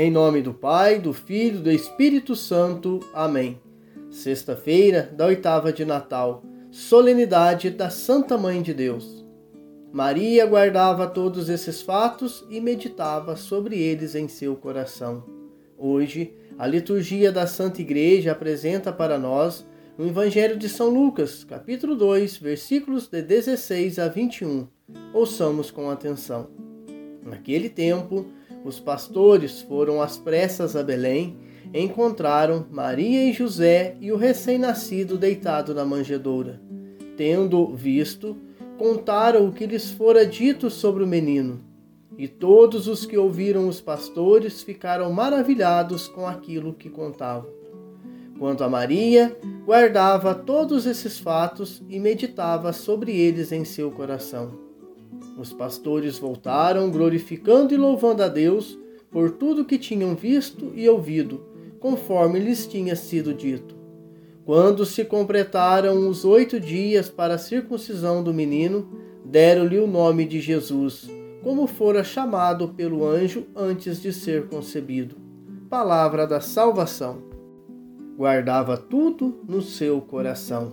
Em nome do Pai, do Filho e do Espírito Santo. Amém. Sexta-feira da oitava de Natal, solenidade da Santa Mãe de Deus. Maria guardava todos esses fatos e meditava sobre eles em seu coração. Hoje, a liturgia da Santa Igreja apresenta para nós o Evangelho de São Lucas, capítulo 2, versículos de 16 a 21. Ouçamos com atenção. Naquele tempo, os pastores foram às pressas a Belém, encontraram Maria e José e o recém-nascido deitado na manjedoura. Tendo visto, contaram o que lhes fora dito sobre o menino. E todos os que ouviram os pastores ficaram maravilhados com aquilo que contavam. Quanto a Maria, guardava todos esses fatos e meditava sobre eles em seu coração. Os pastores voltaram, glorificando e louvando a Deus por tudo que tinham visto e ouvido, conforme lhes tinha sido dito. Quando se completaram os oito dias para a circuncisão do menino, deram-lhe o nome de Jesus, como fora chamado pelo anjo antes de ser concebido. Palavra da salvação. Guardava tudo no seu coração.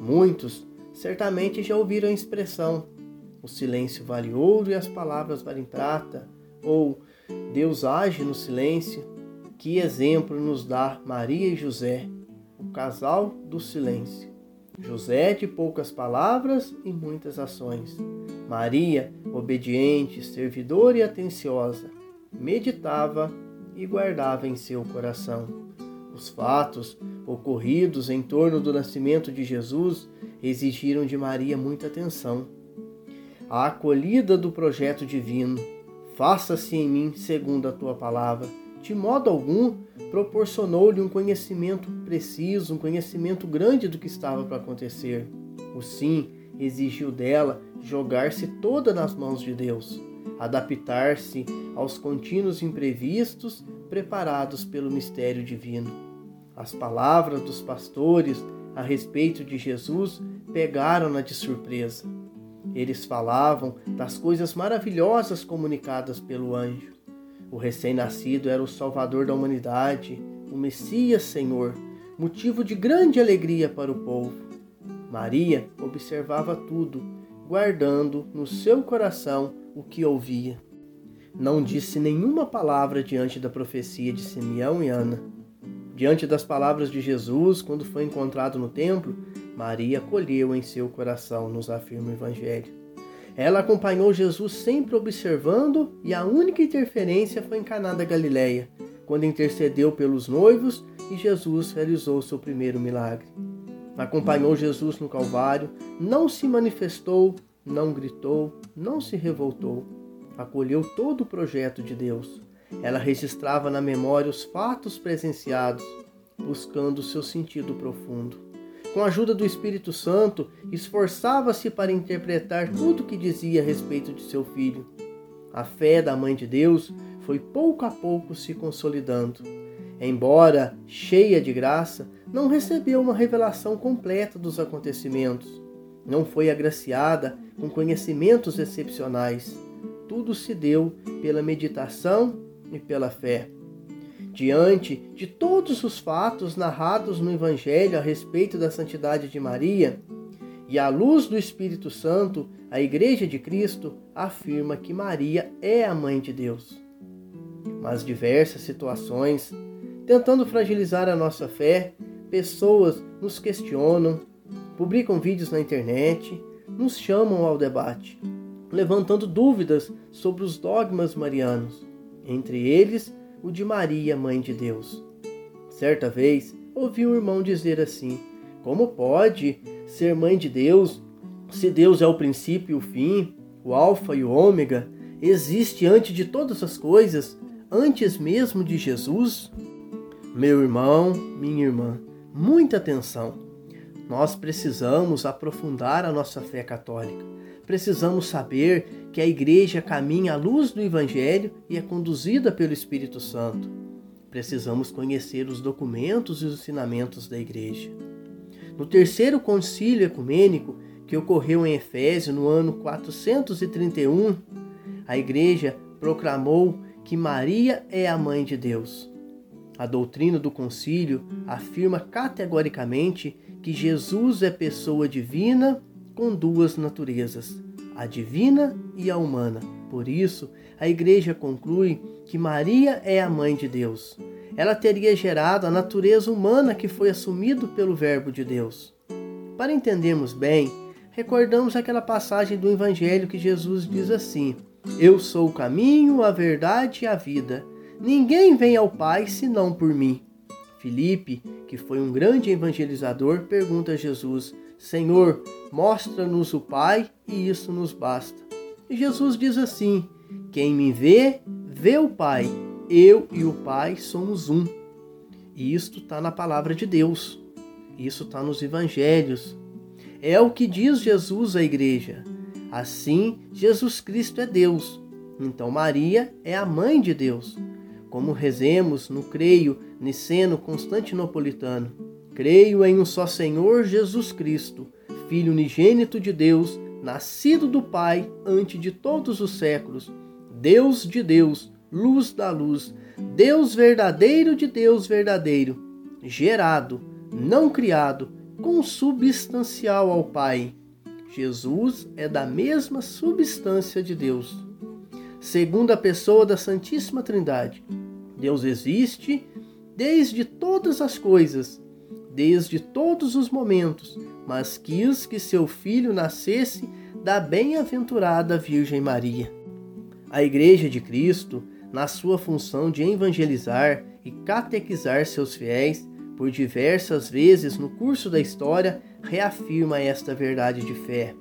Muitos certamente já ouviram a expressão o silêncio vale ouro e as palavras valem prata. Ou Deus age no silêncio. Que exemplo nos dá Maria e José, o casal do silêncio. José de poucas palavras e muitas ações. Maria, obediente, servidora e atenciosa, meditava e guardava em seu coração. Os fatos ocorridos em torno do nascimento de Jesus exigiram de Maria muita atenção a acolhida do projeto divino. Faça-se em mim segundo a tua palavra. De modo algum, proporcionou-lhe um conhecimento preciso, um conhecimento grande do que estava para acontecer. O sim exigiu dela jogar-se toda nas mãos de Deus, adaptar-se aos contínuos imprevistos preparados pelo mistério divino. As palavras dos pastores a respeito de Jesus pegaram-na de surpresa. Eles falavam das coisas maravilhosas comunicadas pelo anjo. O recém-nascido era o Salvador da humanidade, o Messias Senhor, motivo de grande alegria para o povo. Maria observava tudo, guardando no seu coração o que ouvia. Não disse nenhuma palavra diante da profecia de Simeão e Ana. Diante das palavras de Jesus, quando foi encontrado no templo, Maria acolheu em seu coração, nos afirma o Evangelho. Ela acompanhou Jesus sempre observando e a única interferência foi em Caná da Galileia, quando intercedeu pelos noivos e Jesus realizou seu primeiro milagre. Acompanhou Jesus no Calvário, não se manifestou, não gritou, não se revoltou. Acolheu todo o projeto de Deus. Ela registrava na memória os fatos presenciados, buscando seu sentido profundo com a ajuda do Espírito Santo, esforçava-se para interpretar tudo o que dizia a respeito de seu filho. A fé da Mãe de Deus foi pouco a pouco se consolidando. Embora cheia de graça, não recebeu uma revelação completa dos acontecimentos. Não foi agraciada com conhecimentos excepcionais. Tudo se deu pela meditação e pela fé. Diante de todos os fatos narrados no Evangelho a respeito da santidade de Maria, e à luz do Espírito Santo, a Igreja de Cristo afirma que Maria é a mãe de Deus. Mas diversas situações, tentando fragilizar a nossa fé, pessoas nos questionam, publicam vídeos na internet, nos chamam ao debate, levantando dúvidas sobre os dogmas marianos, entre eles o de Maria, Mãe de Deus. Certa vez, ouvi um irmão dizer assim: Como pode ser mãe de Deus se Deus é o princípio e o fim, o Alfa e o Ômega, existe antes de todas as coisas, antes mesmo de Jesus? Meu irmão, minha irmã, muita atenção. Nós precisamos aprofundar a nossa fé católica. Precisamos saber que a igreja caminha à luz do Evangelho e é conduzida pelo Espírito Santo. Precisamos conhecer os documentos e os ensinamentos da igreja. No terceiro concílio ecumênico, que ocorreu em Efésio no ano 431, a igreja proclamou que Maria é a mãe de Deus. A doutrina do concílio afirma categoricamente que Jesus é pessoa divina com duas naturezas, a divina e a humana. Por isso, a Igreja conclui que Maria é a mãe de Deus. Ela teria gerado a natureza humana que foi assumido pelo Verbo de Deus. Para entendermos bem, recordamos aquela passagem do Evangelho que Jesus diz assim: Eu sou o caminho, a verdade e a vida. Ninguém vem ao Pai senão por mim. Filipe, que foi um grande evangelizador, pergunta a Jesus: Senhor, mostra-nos o Pai e isso nos basta. E Jesus diz assim: Quem me vê, vê o Pai. Eu e o Pai somos um. E isto está na palavra de Deus. Isso está nos evangelhos. É o que diz Jesus à igreja. Assim, Jesus Cristo é Deus. Então, Maria é a mãe de Deus. Como rezemos no Creio Niceno Constantinopolitano. Creio em um só Senhor Jesus Cristo, Filho unigênito de Deus nascido do Pai antes de todos os séculos, Deus de Deus, luz da luz, Deus verdadeiro de Deus verdadeiro, gerado, não criado, consubstancial ao Pai. Jesus é da mesma substância de Deus. Segunda pessoa da Santíssima Trindade. Deus existe desde todas as coisas desde todos os momentos, mas quis que seu filho nascesse da bem-aventurada Virgem Maria. A Igreja de Cristo, na sua função de evangelizar e catequizar seus fiéis, por diversas vezes no curso da história, reafirma esta verdade de fé.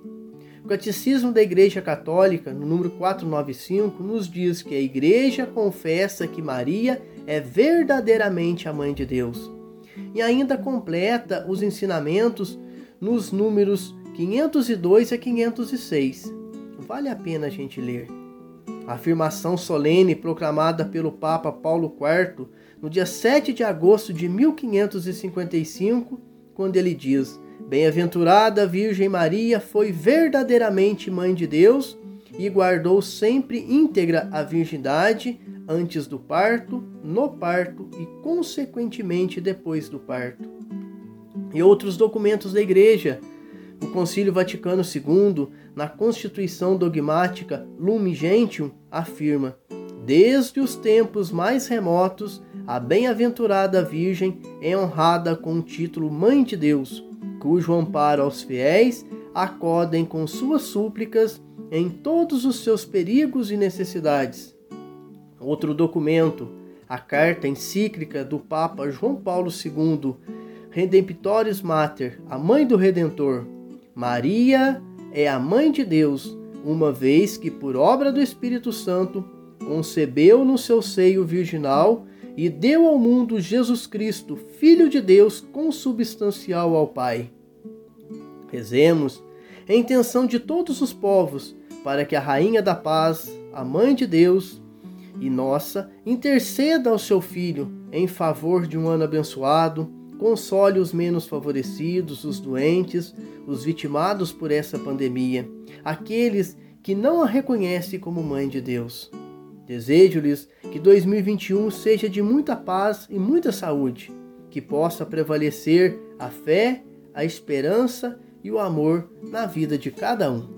O Catecismo da Igreja Católica, no número 495, nos diz que a Igreja confessa que Maria é verdadeiramente a Mãe de Deus e ainda completa os ensinamentos nos números 502 a 506. Vale a pena a gente ler. A afirmação solene proclamada pelo Papa Paulo IV no dia 7 de agosto de 1555, quando ele diz: Bem-aventurada Virgem Maria foi verdadeiramente mãe de Deus e guardou sempre íntegra a virgindade antes do parto, no parto e, consequentemente, depois do parto. E outros documentos da Igreja. O Concílio Vaticano II, na Constituição Dogmática Lumen Gentium, afirma: Desde os tempos mais remotos, a bem-aventurada Virgem é honrada com o título Mãe de Deus, cujo amparo aos fiéis acodem com suas súplicas em todos os seus perigos e necessidades. Outro documento, a carta encíclica do Papa João Paulo II, Redemptoris Mater, a mãe do Redentor. Maria é a mãe de Deus, uma vez que, por obra do Espírito Santo, concebeu no seu seio virginal e deu ao mundo Jesus Cristo, Filho de Deus, consubstancial ao Pai. Rezemos, em intenção de todos os povos, para que a Rainha da Paz, a Mãe de Deus, e nossa, interceda ao seu Filho em favor de um ano abençoado, console os menos favorecidos, os doentes, os vitimados por essa pandemia, aqueles que não a reconhecem como Mãe de Deus. Desejo-lhes que 2021 seja de muita paz e muita saúde, que possa prevalecer a fé, a esperança e o amor na vida de cada um.